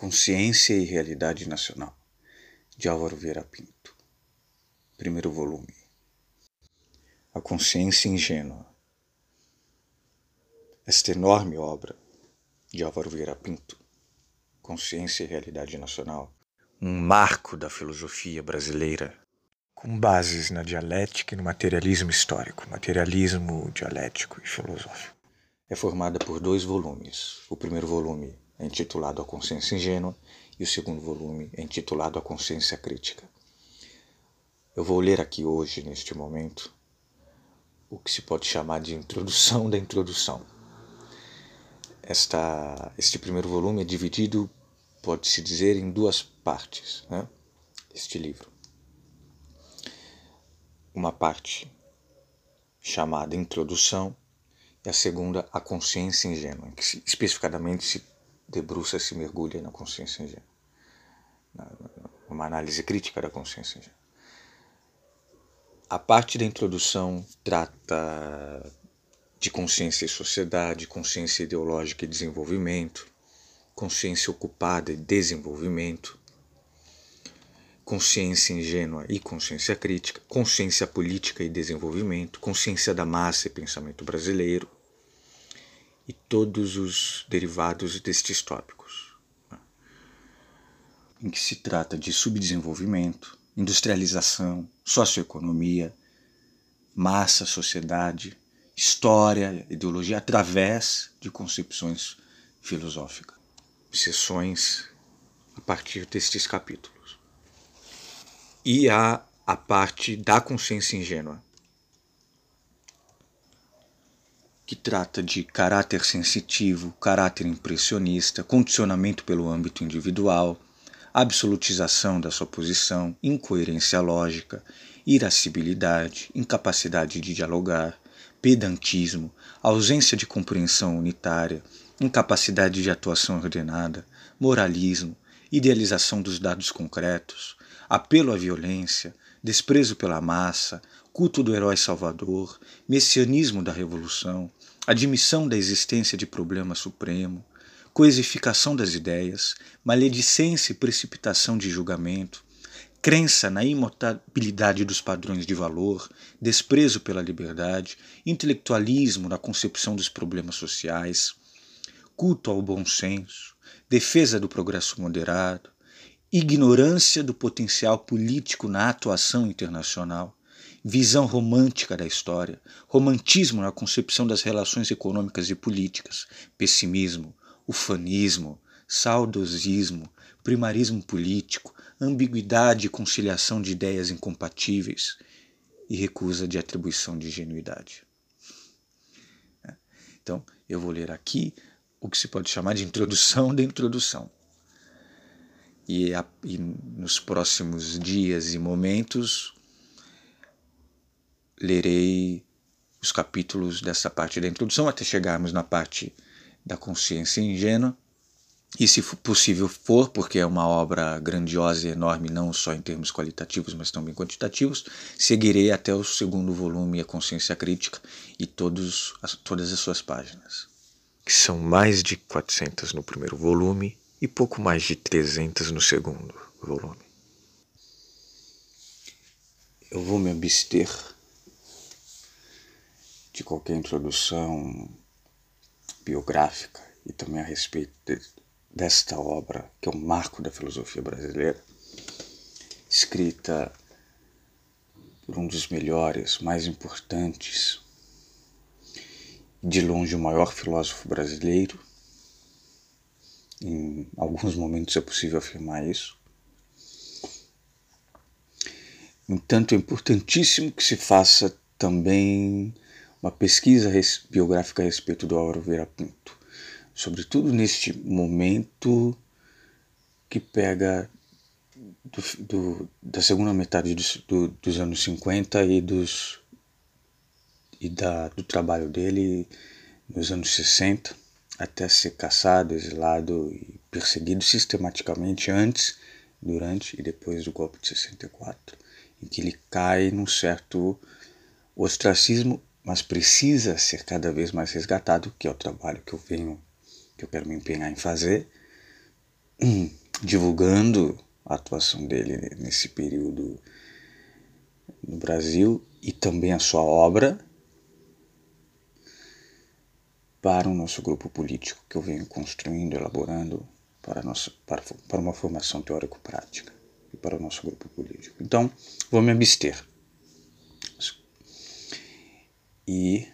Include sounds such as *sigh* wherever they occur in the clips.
Consciência e Realidade Nacional, de Álvaro Vieira Pinto. Primeiro volume. A Consciência Ingênua. Esta enorme obra de Álvaro Vieira Pinto, Consciência e Realidade Nacional, um marco da filosofia brasileira, com bases na dialética e no materialismo histórico, materialismo dialético e filosófico. É formada por dois volumes. O primeiro volume é intitulado A Consciência Ingênua, e o segundo volume é intitulado A Consciência Crítica. Eu vou ler aqui hoje, neste momento, o que se pode chamar de introdução da introdução. Esta, este primeiro volume é dividido, pode-se dizer, em duas partes, né? este livro. Uma parte chamada Introdução e a segunda, A Consciência Ingênua, que especificamente se debruça, se mergulha na consciência ingênua, numa análise crítica da consciência ingênua. A parte da introdução trata de consciência e sociedade, consciência ideológica e desenvolvimento, consciência ocupada e desenvolvimento, consciência ingênua e consciência crítica, consciência política e desenvolvimento, consciência da massa e pensamento brasileiro, e todos os derivados destes tópicos, né? em que se trata de subdesenvolvimento, industrialização, socioeconomia, massa, sociedade, história, ideologia, através de concepções filosóficas, sessões a partir destes capítulos. E há a parte da consciência ingênua, que trata de caráter sensitivo, caráter impressionista, condicionamento pelo âmbito individual, absolutização da sua posição, incoerência lógica, irascibilidade, incapacidade de dialogar, pedantismo, ausência de compreensão unitária, incapacidade de atuação ordenada, moralismo, idealização dos dados concretos, apelo à violência, desprezo pela massa, culto do herói salvador, messianismo da revolução, admissão da existência de problema supremo, coisificação das ideias, maledicência e precipitação de julgamento, crença na imutabilidade dos padrões de valor, desprezo pela liberdade, intelectualismo na concepção dos problemas sociais, culto ao bom senso, defesa do progresso moderado, ignorância do potencial político na atuação internacional, visão romântica da história, romantismo na concepção das relações econômicas e políticas, pessimismo, ufanismo, saudosismo, primarismo político, ambiguidade e conciliação de ideias incompatíveis e recusa de atribuição de genuidade. É. Então, eu vou ler aqui o que se pode chamar de introdução da introdução. E, a, e nos próximos dias e momentos lerei os capítulos dessa parte da introdução até chegarmos na parte da consciência ingênua. E se possível for, porque é uma obra grandiosa e enorme, não só em termos qualitativos, mas também quantitativos, seguirei até o segundo volume, A Consciência Crítica, e todos, todas as suas páginas. Que são mais de 400 no primeiro volume e pouco mais de 300 no segundo volume. Eu vou me abster de qualquer introdução biográfica e também a respeito de, desta obra, que é um marco da filosofia brasileira, escrita por um dos melhores, mais importantes, de longe o maior filósofo brasileiro. Em alguns momentos é possível afirmar isso. Entanto, é importantíssimo que se faça também uma pesquisa biográfica a respeito do Álvaro Vieira Pinto, sobretudo neste momento que pega do, do, da segunda metade dos, do, dos anos 50 e, dos, e da, do trabalho dele nos anos 60, até ser caçado, exilado e perseguido sistematicamente antes, durante e depois do golpe de 64, em que ele cai num certo ostracismo mas precisa ser cada vez mais resgatado, que é o trabalho que eu venho, que eu quero me empenhar em fazer, divulgando a atuação dele nesse período no Brasil e também a sua obra para o nosso grupo político que eu venho construindo, elaborando para, para, para uma formação teórico-prática e para o nosso grupo político. Então, vou me abster. E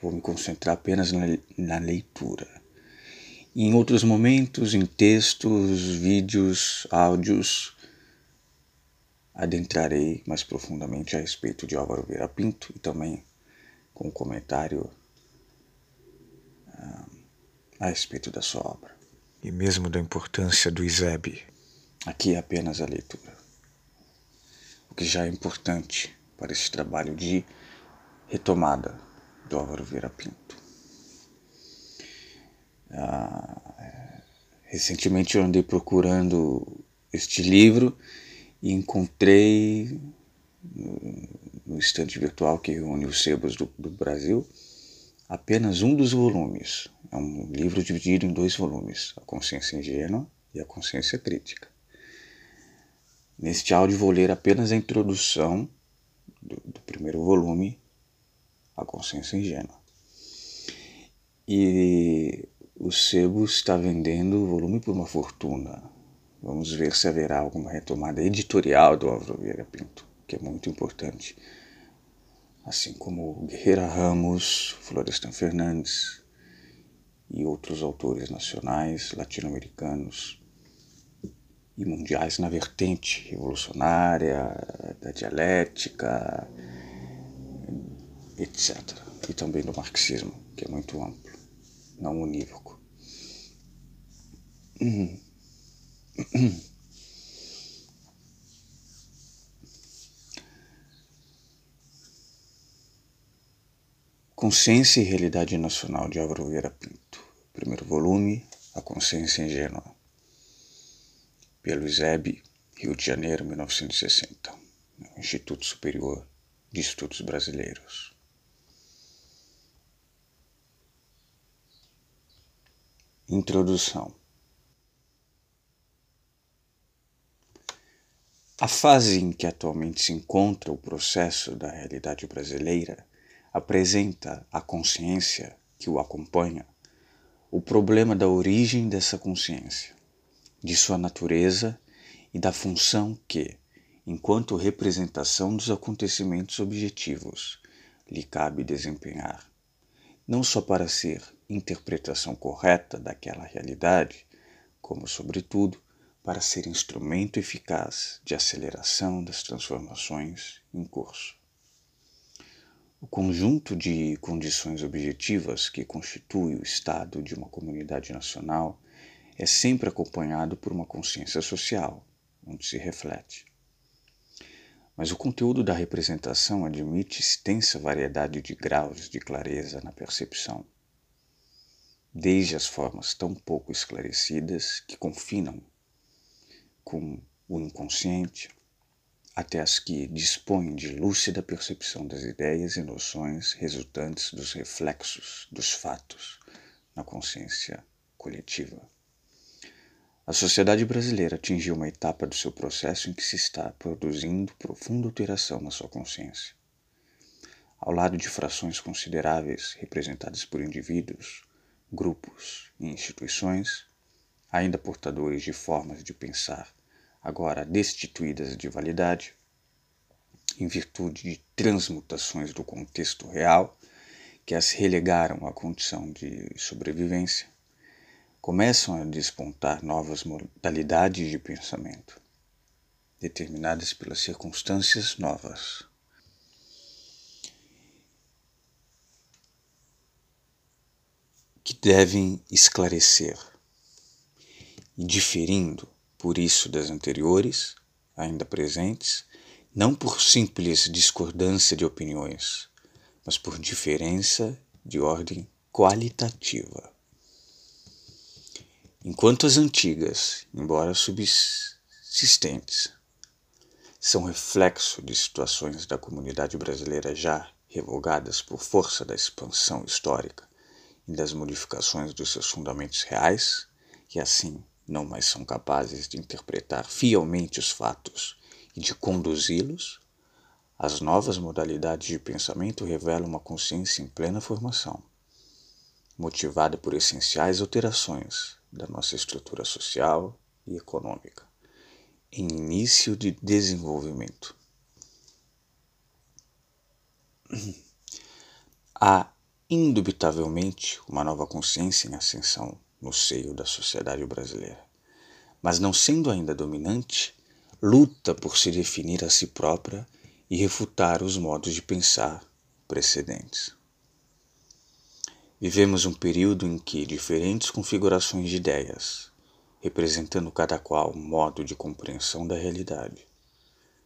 vou me concentrar apenas na, na leitura. Em outros momentos, em textos, vídeos, áudios, adentrarei mais profundamente a respeito de Álvaro Vieira Pinto e também com um comentário uh, a respeito da sua obra. E mesmo da importância do ISEB. Aqui é apenas a leitura. O que já é importante para esse trabalho de retomada do Álvaro Vieira Pinto. Uh, recentemente eu andei procurando este livro e encontrei no estante virtual que reúne os sebos do, do Brasil apenas um dos volumes. É um livro dividido em dois volumes, A Consciência Ingênua e A Consciência Crítica. Neste áudio vou ler apenas a introdução do, do primeiro volume, A Consciência Ingênua. E o sebo está vendendo o volume por uma fortuna. Vamos ver se haverá alguma retomada editorial do Álvaro Vieira Pinto, que é muito importante. Assim como Guerreira Ramos, Florestan Fernandes e outros autores nacionais, latino-americanos e mundiais na vertente revolucionária, da dialética, etc. E também do marxismo, que é muito amplo, não unívoco. Consciência e Realidade Nacional de Álvaro Vieira Pinto. Primeiro volume, A Consciência Ingênua. Pelo ISEB, Rio de Janeiro, 1960. Instituto Superior de Estudos Brasileiros. Introdução. A fase em que atualmente se encontra o processo da realidade brasileira apresenta à consciência que o acompanha o problema da origem dessa consciência, de sua natureza e da função que, enquanto representação dos acontecimentos objetivos, lhe cabe desempenhar, não só para ser interpretação correta daquela realidade, como, sobretudo, para ser instrumento eficaz de aceleração das transformações em curso. O conjunto de condições objetivas que constitui o estado de uma comunidade nacional é sempre acompanhado por uma consciência social, onde se reflete. Mas o conteúdo da representação admite extensa variedade de graus de clareza na percepção, desde as formas tão pouco esclarecidas que confinam com o inconsciente, até as que dispõem de lúcida percepção das ideias e noções resultantes dos reflexos dos fatos na consciência coletiva. A sociedade brasileira atingiu uma etapa do seu processo em que se está produzindo profunda alteração na sua consciência. Ao lado de frações consideráveis representadas por indivíduos, grupos e instituições, ainda portadores de formas de pensar agora destituídas de validade, em virtude de transmutações do contexto real que as relegaram à condição de sobrevivência, começam a despontar novas modalidades de pensamento, determinadas pelas circunstâncias novas. Que devem esclarecer e diferindo por isso das anteriores, ainda presentes, não por simples discordância de opiniões, mas por diferença de ordem qualitativa. Enquanto as antigas, embora subsistentes, são reflexo de situações da comunidade brasileira já revogadas por força da expansão histórica e das modificações dos seus fundamentos reais, e assim não mais são capazes de interpretar fielmente os fatos e de conduzi-los, as novas modalidades de pensamento revelam uma consciência em plena formação, motivada por essenciais alterações da nossa estrutura social e econômica, em início de desenvolvimento. *clears throat* Há indubitavelmente uma nova consciência em ascensão no seio da sociedade brasileira, mas não sendo ainda dominante, luta por se definir a si própria e refutar os modos de pensar precedentes. Vivemos um período em que diferentes configurações de ideias, representando cada qual um modo de compreensão da realidade,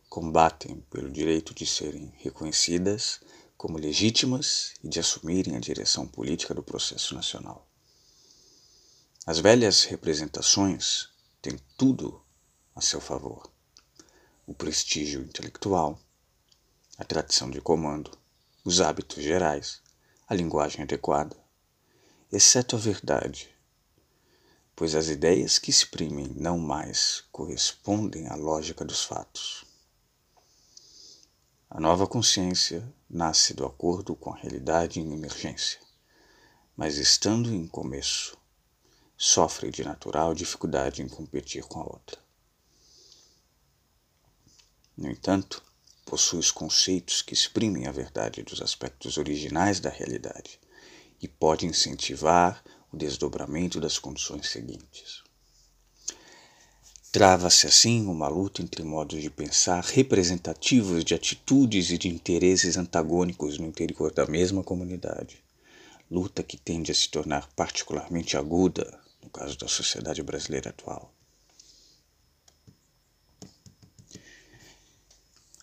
combatem pelo direito de serem reconhecidas como legítimas e de assumirem a direção política do processo nacional. As velhas representações têm tudo a seu favor: o prestígio intelectual, a tradição de comando, os hábitos gerais, a linguagem adequada, exceto a verdade, pois as ideias que exprimem não mais correspondem à lógica dos fatos. A nova consciência nasce do acordo com a realidade em emergência, mas estando em começo, sofre de natural dificuldade em competir com a outra. No entanto, possui os conceitos que exprimem a verdade dos aspectos originais da realidade e pode incentivar o desdobramento das condições seguintes. Trava-se assim uma luta entre modos de pensar representativos de atitudes e de interesses antagônicos no interior da mesma comunidade. Luta que tende a se tornar particularmente aguda no caso da sociedade brasileira atual.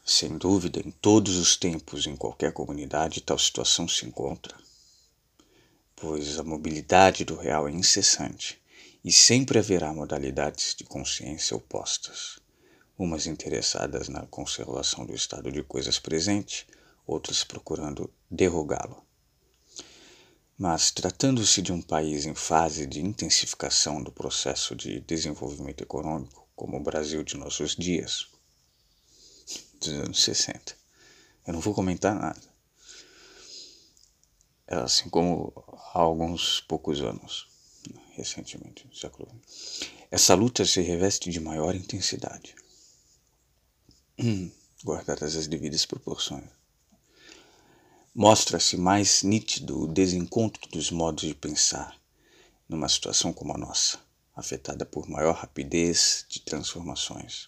Sem dúvida, em todos os tempos, em qualquer comunidade, tal situação se encontra, pois a mobilidade do real é incessante e sempre haverá modalidades de consciência opostas, umas interessadas na conservação do estado de coisas presente, outras procurando derrogá-lo. Mas, tratando-se de um país em fase de intensificação do processo de desenvolvimento econômico, como o Brasil de nossos dias, dos anos 60, eu não vou comentar nada. É assim como há alguns poucos anos recentemente, no século XX. Essa luta se reveste de maior intensidade, guardadas as devidas proporções. Mostra-se mais nítido o desencontro dos modos de pensar numa situação como a nossa, afetada por maior rapidez de transformações.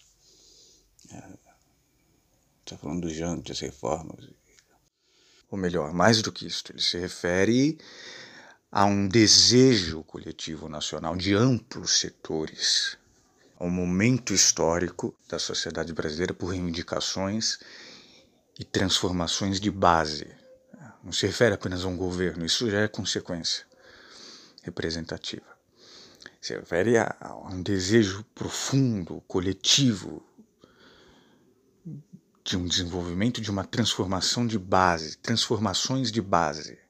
Está é, falando dos jantes, reformas. Ou melhor, mais do que isso, ele se refere há um desejo coletivo nacional de amplos setores, ao momento histórico da sociedade brasileira por reivindicações e transformações de base. Não se refere apenas a um governo, isso já é consequência representativa. Se refere a, um desejo profundo, coletivo, de um desenvolvimento de uma transformação de base, transformações de base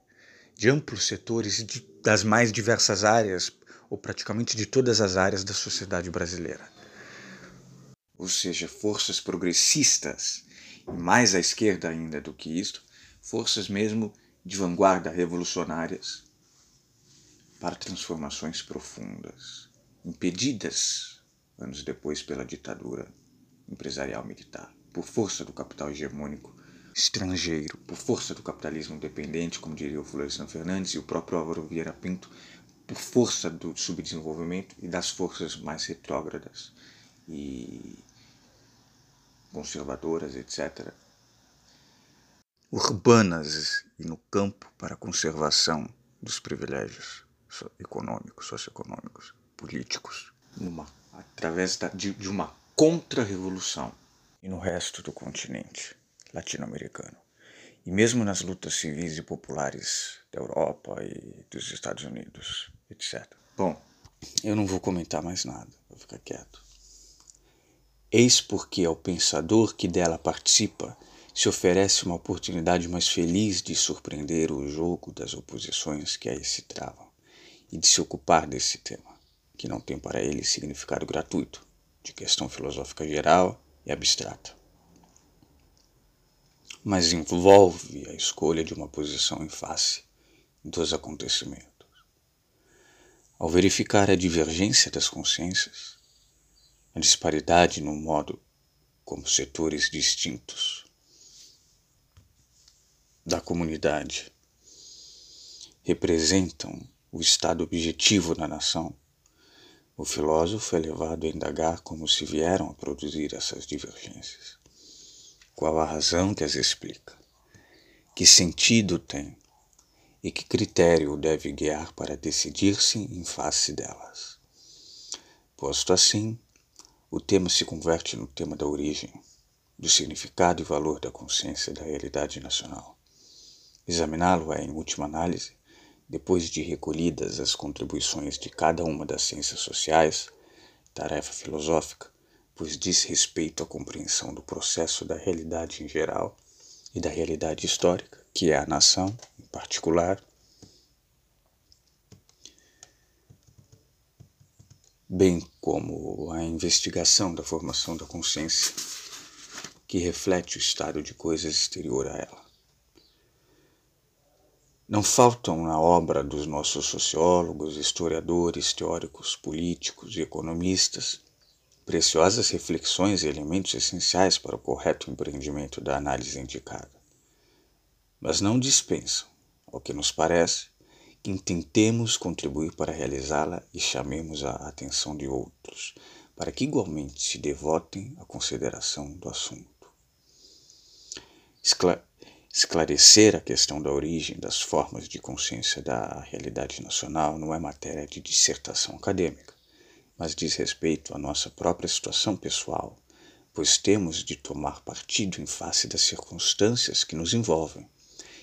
de amplos setores de, das mais diversas áreas, ou praticamente de todas as áreas da sociedade brasileira. Ou seja, forças progressistas, e mais à esquerda ainda do que isto, forças mesmo de vanguarda revolucionárias para transformações profundas, impedidas anos depois pela ditadura empresarial militar, por força do capital hegemônico estrangeiro, por força do capitalismo dependente, como diria o Florestan Fernandes e o próprio Álvaro Vieira Pinto, por força do subdesenvolvimento e das forças mais retrógradas e conservadoras, etc., urbanas e no campo para a conservação dos privilégios econômicos, socioeconômicos, políticos, numa, através da, de, de uma contra-revolução e no resto do continente latino-americano. E mesmo nas lutas civis e populares da Europa e dos Estados Unidos, etc. Bom, eu não vou comentar mais nada, vou ficar quieto. Eis porque ao pensador que dela participa se oferece uma oportunidade mais feliz de surpreender o jogo das oposições que aí se travam e de se ocupar desse tema. que não tem para ele significado gratuito, de questão filosófica geral e abstrata. Mas envolve a escolha de uma posição em face dos acontecimentos. Ao verificar a divergência das consciências, a disparidade no modo como setores distintos da comunidade representam o estado objetivo da nação, o filósofo é levado a indagar como se vieram a produzir essas divergências. Qual a razão que as explica? Que sentido tem? E que critério o deve guiar para decidir-se em face delas? Posto assim, o tema se converte no tema da origem, do significado e valor da consciência da realidade nacional. Examiná-lo é, em última análise, depois de recolhidas as contribuições de cada uma das ciências sociais, tarefa filosófica, pois diz respeito à compreensão do processo da realidade em geral e da realidade histórica, que é a nação, em particular, bem como a investigação da formação da consciência, que reflete o estado de coisas exterior a ela. Não faltam na obra dos nossos sociólogos, historiadores, teóricos, políticos e economistas preciosas reflexões e elementos essenciais para o correto empreendimento da análise indicada. Mas não dispensam, ao que nos parece, que intentemos contribuir para realizá-la e chamemos a atenção de outros, para que igualmente se devotem à consideração do assunto. Esclarecer a questão da origem das formas de consciência da realidade nacional não é matéria de dissertação acadêmica, mas diz respeito à nossa própria situação pessoal, pois temos de tomar partido em face das circunstâncias que nos envolvem,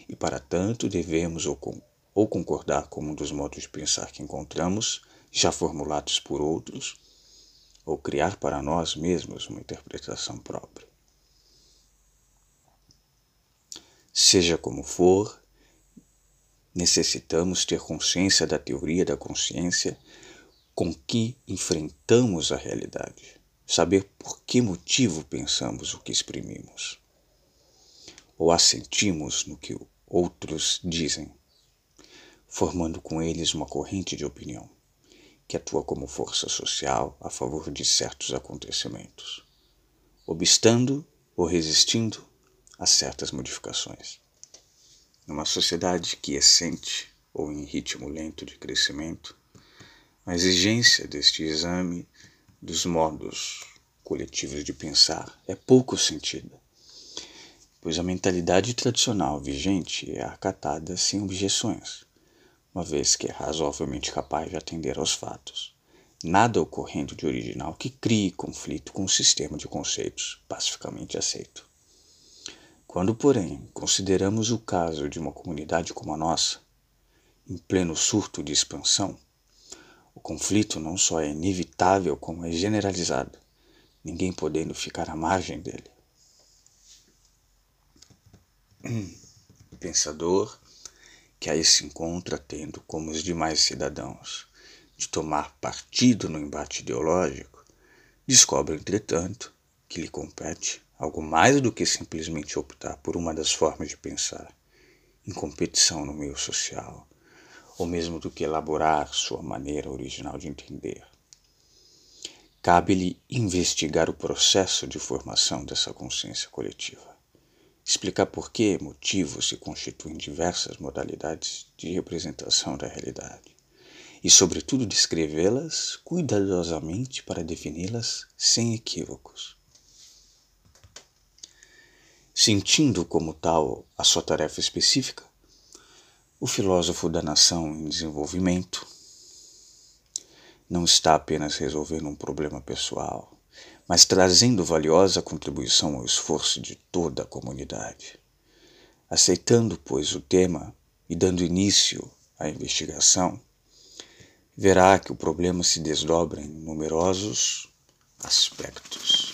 e para tanto devemos ou, com, ou concordar com um dos modos de pensar que encontramos, já formulados por outros, ou criar para nós mesmos uma interpretação própria. Seja como for, necessitamos ter consciência da teoria da consciência com que enfrentamos a realidade, saber por que motivo pensamos o que exprimimos, ou assentimos no que outros dizem, formando com eles uma corrente de opinião que atua como força social a favor de certos acontecimentos, obstando ou resistindo a certas modificações. Numa sociedade que é sente ou em ritmo lento de crescimento, a exigência deste exame dos modos coletivos de pensar é pouco sentida, pois a mentalidade tradicional vigente é acatada sem objeções, uma vez que é razoavelmente capaz de atender aos fatos, nada ocorrendo de original que crie conflito com o sistema de conceitos pacificamente aceito. Quando, porém, consideramos o caso de uma comunidade como a nossa, em pleno surto de expansão, conflito não só é inevitável, como é generalizado, ninguém podendo ficar à margem dele. *clears throat* Pensador que aí se encontra tendo, como os demais cidadãos, de tomar partido no embate ideológico, descobre, entretanto, que lhe compete algo mais do que simplesmente optar por uma das formas de pensar, em competição no meio social, ou mesmo do que elaborar sua maneira original de entender. Cabe-lhe investigar o processo de formação dessa consciência coletiva, explicar por que motivos se constituem diversas modalidades de representação da realidade e, sobretudo, descrevê-las cuidadosamente para defini-las sem equívocos sentindo como tal a sua tarefa específica, o filósofo da nação em desenvolvimento não está apenas resolvendo um problema pessoal, mas trazendo valiosa contribuição ao esforço de toda a comunidade. Aceitando, pois, o tema e dando início à investigação, verá que o problema se desdobra em numerosos aspectos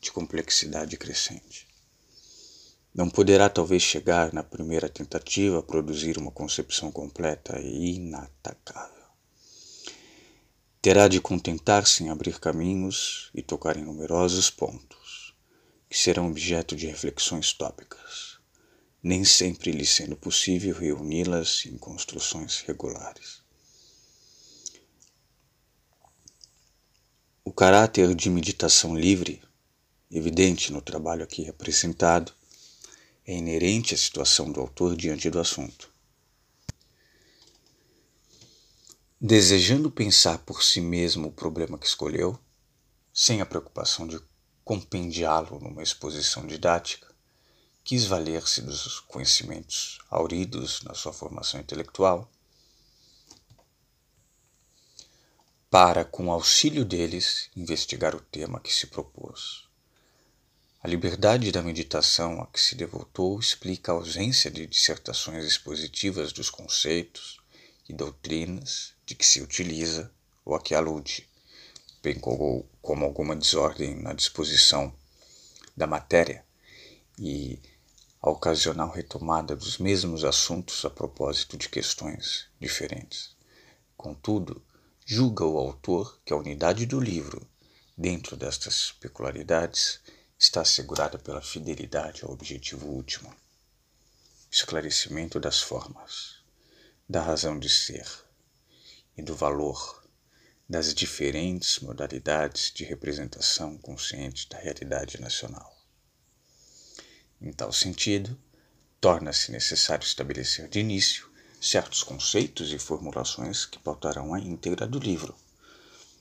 de complexidade crescente. Não poderá talvez chegar na primeira tentativa a produzir uma concepção completa e inatacável. terá de contentar-se em abrir caminhos e tocar em numerosos pontos, que serão objeto de reflexões tópicas, nem sempre lhe sendo possível reuni-las em construções regulares. O caráter de meditação livre, evidente no trabalho aqui apresentado, é inerente à situação do autor diante do assunto. Desejando pensar por si mesmo o problema que escolheu, sem a preocupação de compendiá-lo numa exposição didática, quis valer-se dos conhecimentos auridos na sua formação intelectual para, com auxílio deles, investigar o tema que se propôs. A liberdade da meditação a que se devotou explica a ausência de dissertações expositivas dos conceitos e doutrinas de que se utiliza ou a que alude, bem como, como alguma desordem na disposição da matéria e a ocasional retomada dos mesmos assuntos a propósito de questões diferentes. Contudo, julga o autor que a unidade do livro, dentro destas peculiaridades, está assegurada pela fidelidade ao objetivo último, esclarecimento das formas, da razão de ser e do valor das diferentes modalidades de representação consciente da realidade nacional. Em tal sentido, torna-se necessário estabelecer de início certos conceitos e formulações que pautarão a íntegra do livro.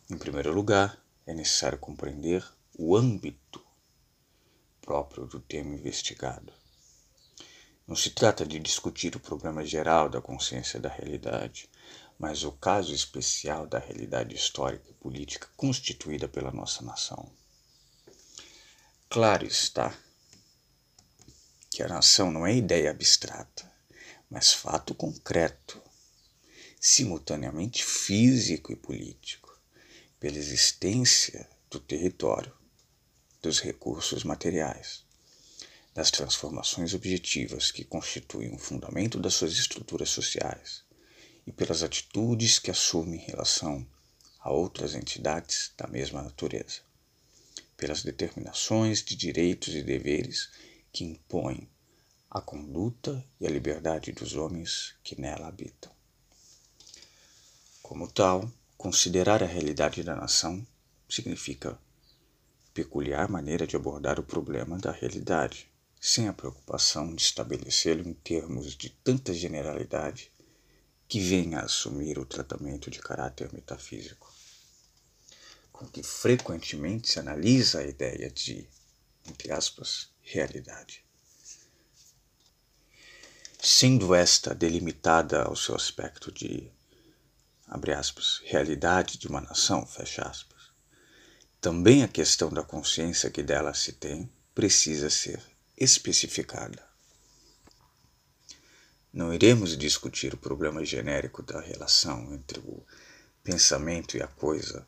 Em primeiro lugar, é necessário compreender o âmbito próprio do tema investigado. Não se trata de discutir o problema geral da consciência da realidade, mas o caso especial da realidade histórica e política constituída pela nossa nação. Claro está que a nação não é ideia abstrata, mas fato concreto, simultaneamente físico e político, pela existência do território, dos recursos materiais, das transformações objetivas que constituem o fundamento das suas estruturas sociais e pelas atitudes que assume em relação a outras entidades da mesma natureza, pelas determinações de direitos e deveres que impõem a conduta e a liberdade dos homens que nela habitam. Como tal, considerar a realidade da nação significa peculiar maneira de abordar o problema da realidade, sem a preocupação de estabelecê-lo em termos de tanta generalidade que venha a assumir o tratamento de caráter metafísico, com que frequentemente se analisa a ideia de, entre aspas, realidade. Sendo esta delimitada ao seu aspecto de, abre aspas, realidade de uma nação, fecha aspas, também a questão da consciência que dela se tem precisa ser especificada. Não iremos discutir o problema genérico da relação entre o pensamento e a coisa,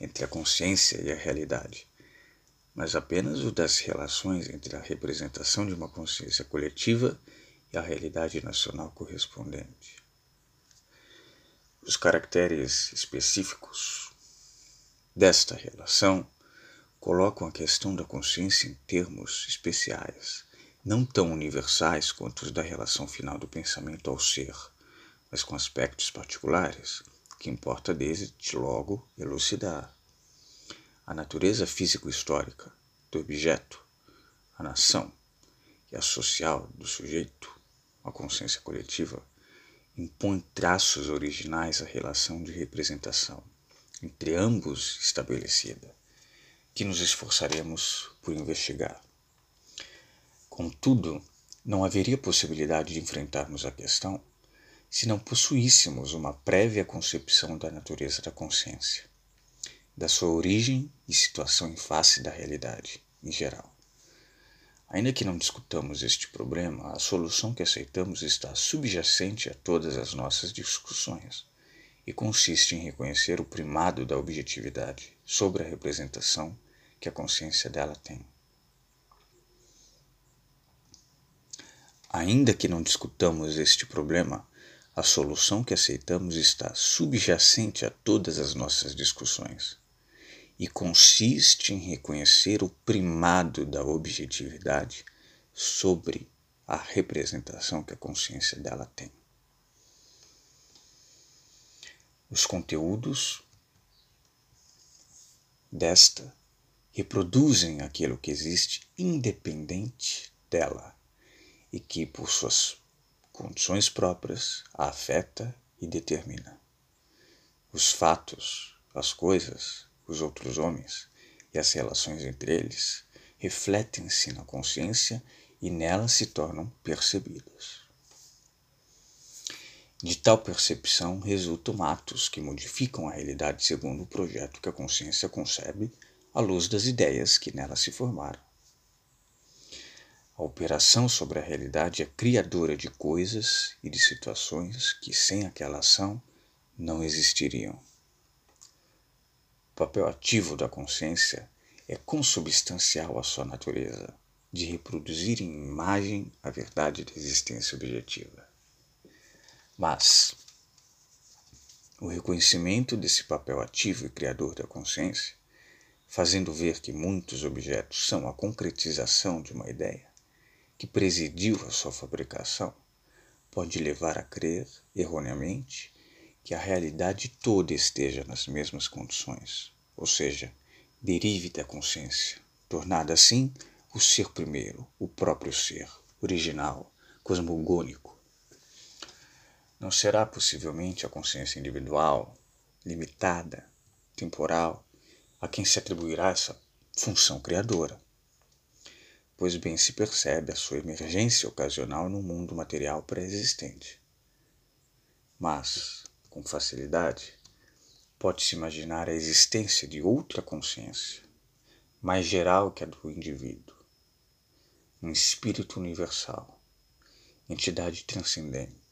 entre a consciência e a realidade mas apenas o das relações entre a representação de uma consciência coletiva e a realidade nacional correspondente. Os caracteres específicos desta relação colocam a questão da consciência em termos especiais, não tão universais quanto os da relação final do pensamento ao ser, mas com aspectos particulares que importa desde logo elucidar. A natureza físico-histórica do objeto, a nação e a social do sujeito, a consciência coletiva, impõe traços originais à relação de representação entre ambos estabelecida, que nos esforçaremos por investigar. Contudo, não haveria possibilidade de enfrentarmos a questão se não possuíssemos uma prévia concepção da natureza da consciência da sua origem e situação em face da realidade em geral. Ainda que não discutamos este problema, a solução que aceitamos está subjacente a todas as nossas discussões e consiste em reconhecer o primado da objetividade sobre a representação que a consciência dela tem. Ainda que não discutamos este problema, a solução que aceitamos está subjacente a todas as nossas discussões e consiste em reconhecer o primado da objetividade sobre a representação que a consciência dela tem. Os conteúdos desta reproduzem aquilo que existe independente dela e que, por suas condições próprias, a afeta e determina. Os fatos, as coisas, os outros homens e as relações entre eles refletem-se na consciência e nela se tornam percebidos. De tal percepção resultam atos que modificam a realidade segundo o projeto que a consciência concebe à luz das ideias que nela se formaram. A operação sobre a realidade é criadora de coisas e de situações que, sem aquela ação, não existiriam. O papel ativo da consciência é consubstancial à sua natureza, de reproduzir em imagem a verdade da existência objetiva. Mas o reconhecimento desse papel ativo e criador da consciência, fazendo ver que muitos objetos são a concretização de uma ideia, que presidiu a sua fabricação pode levar a crer, erroneamente, que a realidade toda esteja nas mesmas condições, ou seja, derive da consciência, tornada assim o ser primeiro, o próprio ser, original, cosmogônico. Não será possivelmente a consciência individual, limitada, temporal, a quem se atribuirá essa função criadora. Pois bem se percebe a sua emergência ocasional no mundo material pré-existente. Mas, com facilidade, pode-se imaginar a existência de outra consciência, mais geral que a do indivíduo, um espírito universal, entidade transcendente,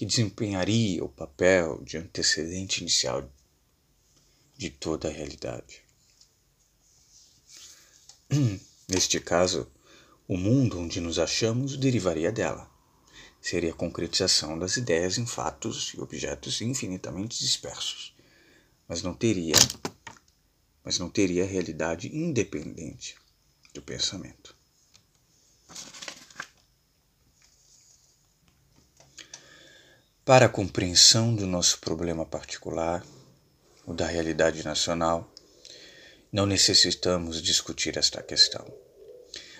que desempenharia o papel de antecedente inicial de toda a realidade. *clears throat* Neste caso, o mundo onde nos achamos derivaria dela. Seria a concretização das ideias em fatos e objetos infinitamente dispersos, mas não teria mas não teria realidade independente do pensamento. Para a compreensão do nosso problema particular, o da realidade nacional, não necessitamos discutir esta questão,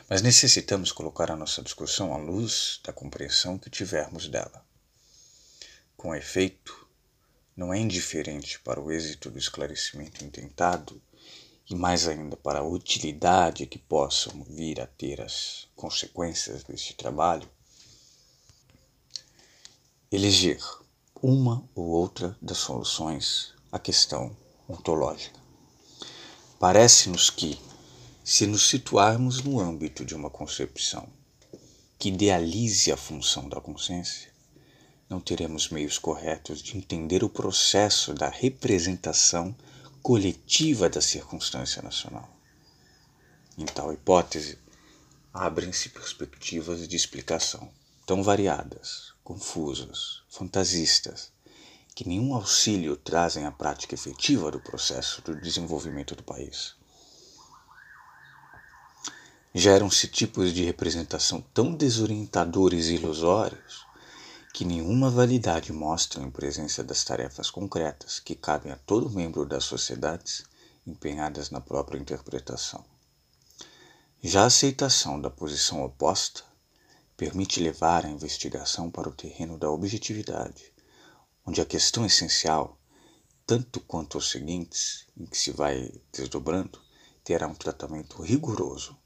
mas necessitamos colocar a nossa discussão à luz da compreensão que tivermos dela. Com efeito, não é indiferente para o êxito do esclarecimento intentado e mais ainda para a utilidade que possam vir a ter as consequências deste trabalho, eleger uma ou outra das soluções à questão ontológica. Parece-nos que, se nos situarmos no âmbito de uma concepção que idealize a função da consciência, não teremos meios corretos de entender o processo da representação coletiva da circunstância nacional. Em tal hipótese, abrem-se perspectivas de explicação tão variadas, confusas, fantasistas, que nenhum auxílio trazem à prática efetiva do processo do desenvolvimento do país. Geram-se tipos de representação tão desorientadores e ilusórios que nenhuma validade mostram em presença das tarefas concretas que cabem a todo membro das sociedades empenhadas na própria interpretação. Já a aceitação da posição oposta permite levar a investigação para o terreno da objetividade, onde a questão essencial, tanto quanto os seguintes, em que se vai desdobrando, terá um tratamento rigoroso,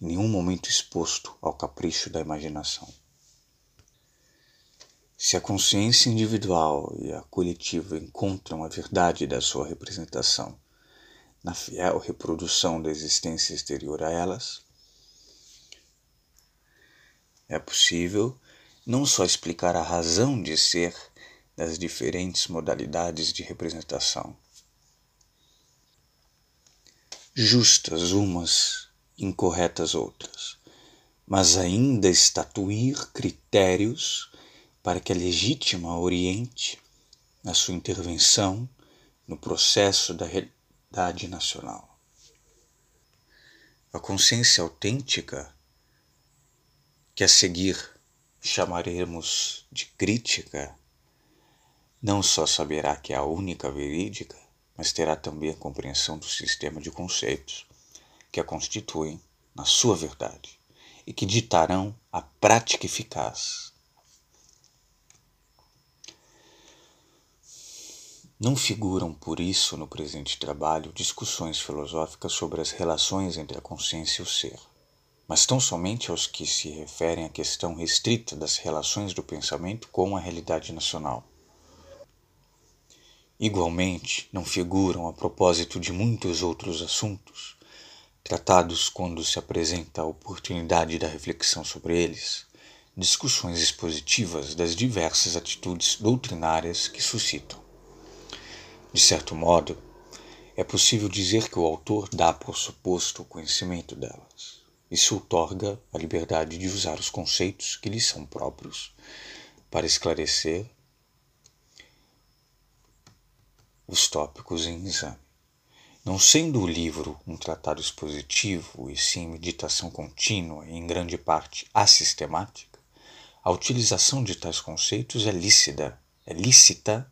em nenhum momento exposto ao capricho da imaginação. Se a consciência individual e a coletiva encontram a verdade da sua representação na fiel reprodução da existência exterior a elas, é possível não só explicar a razão de ser das diferentes modalidades de representação. Justas umas, incorretas outras, mas ainda estatuir critérios para que a legítima oriente a sua intervenção no processo da realidade nacional. A consciência autêntica, que a seguir chamaremos de crítica, não só saberá que é a única verídica, mas terá também a compreensão do sistema de conceitos que a constituem na sua verdade e que ditarão a prática eficaz. Não figuram, por isso, no presente trabalho discussões filosóficas sobre as relações entre a consciência e o ser, mas tão somente aos que se referem à questão restrita das relações do pensamento com a realidade nacional. Igualmente, não figuram a propósito de muitos outros assuntos, tratados quando se apresenta a oportunidade da reflexão sobre eles, discussões expositivas das diversas atitudes doutrinárias que suscitam. De certo modo, é possível dizer que o autor dá por suposto o conhecimento delas. Isso otorga a liberdade de usar os conceitos que lhe são próprios para esclarecer os tópicos em exame. Não sendo o livro um tratado expositivo e sim meditação contínua e em grande parte assistemática, a utilização de tais conceitos é lícita, é lícita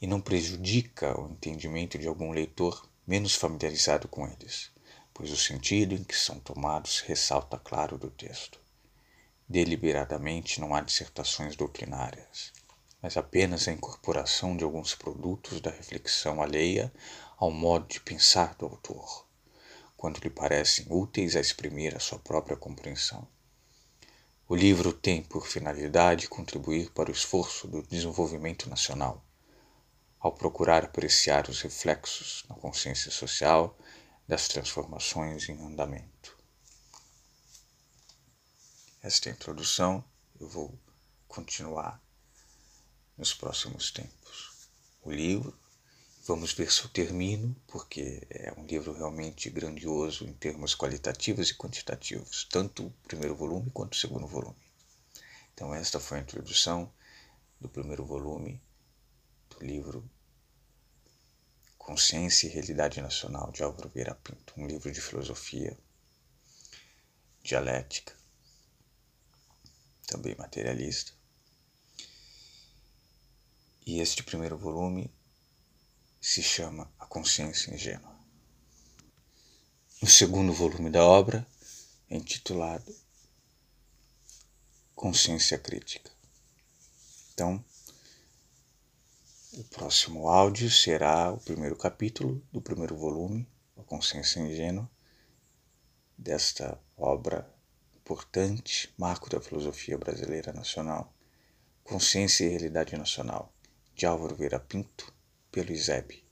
e não prejudica o entendimento de algum leitor menos familiarizado com eles, pois o sentido em que são tomados ressalta claro do texto. Deliberadamente não há dissertações doutrinárias, mas apenas a incorporação de alguns produtos da reflexão alheia ao modo de pensar do autor, quando lhe parecem úteis a exprimir a sua própria compreensão. O livro tem por finalidade contribuir para o esforço do desenvolvimento nacional, ao procurar apreciar os reflexos na consciência social das transformações em andamento. Esta é introdução, eu vou continuar nos próximos tempos. O livro Vamos ver se eu termino, porque é um livro realmente grandioso em termos qualitativos e quantitativos, tanto o primeiro volume quanto o segundo volume. Então, esta foi a introdução do primeiro volume do livro Consciência e Realidade Nacional de Álvaro Vieira Pinto, um livro de filosofia, dialética, também materialista. E este primeiro volume se chama A Consciência Ingênua. O segundo volume da obra é intitulado Consciência Crítica. Então, o próximo áudio será o primeiro capítulo do primeiro volume, A Consciência Ingênua, desta obra importante, marco da filosofia brasileira nacional, Consciência e Realidade Nacional, de Álvaro Vieira Pinto, pelo ISEB.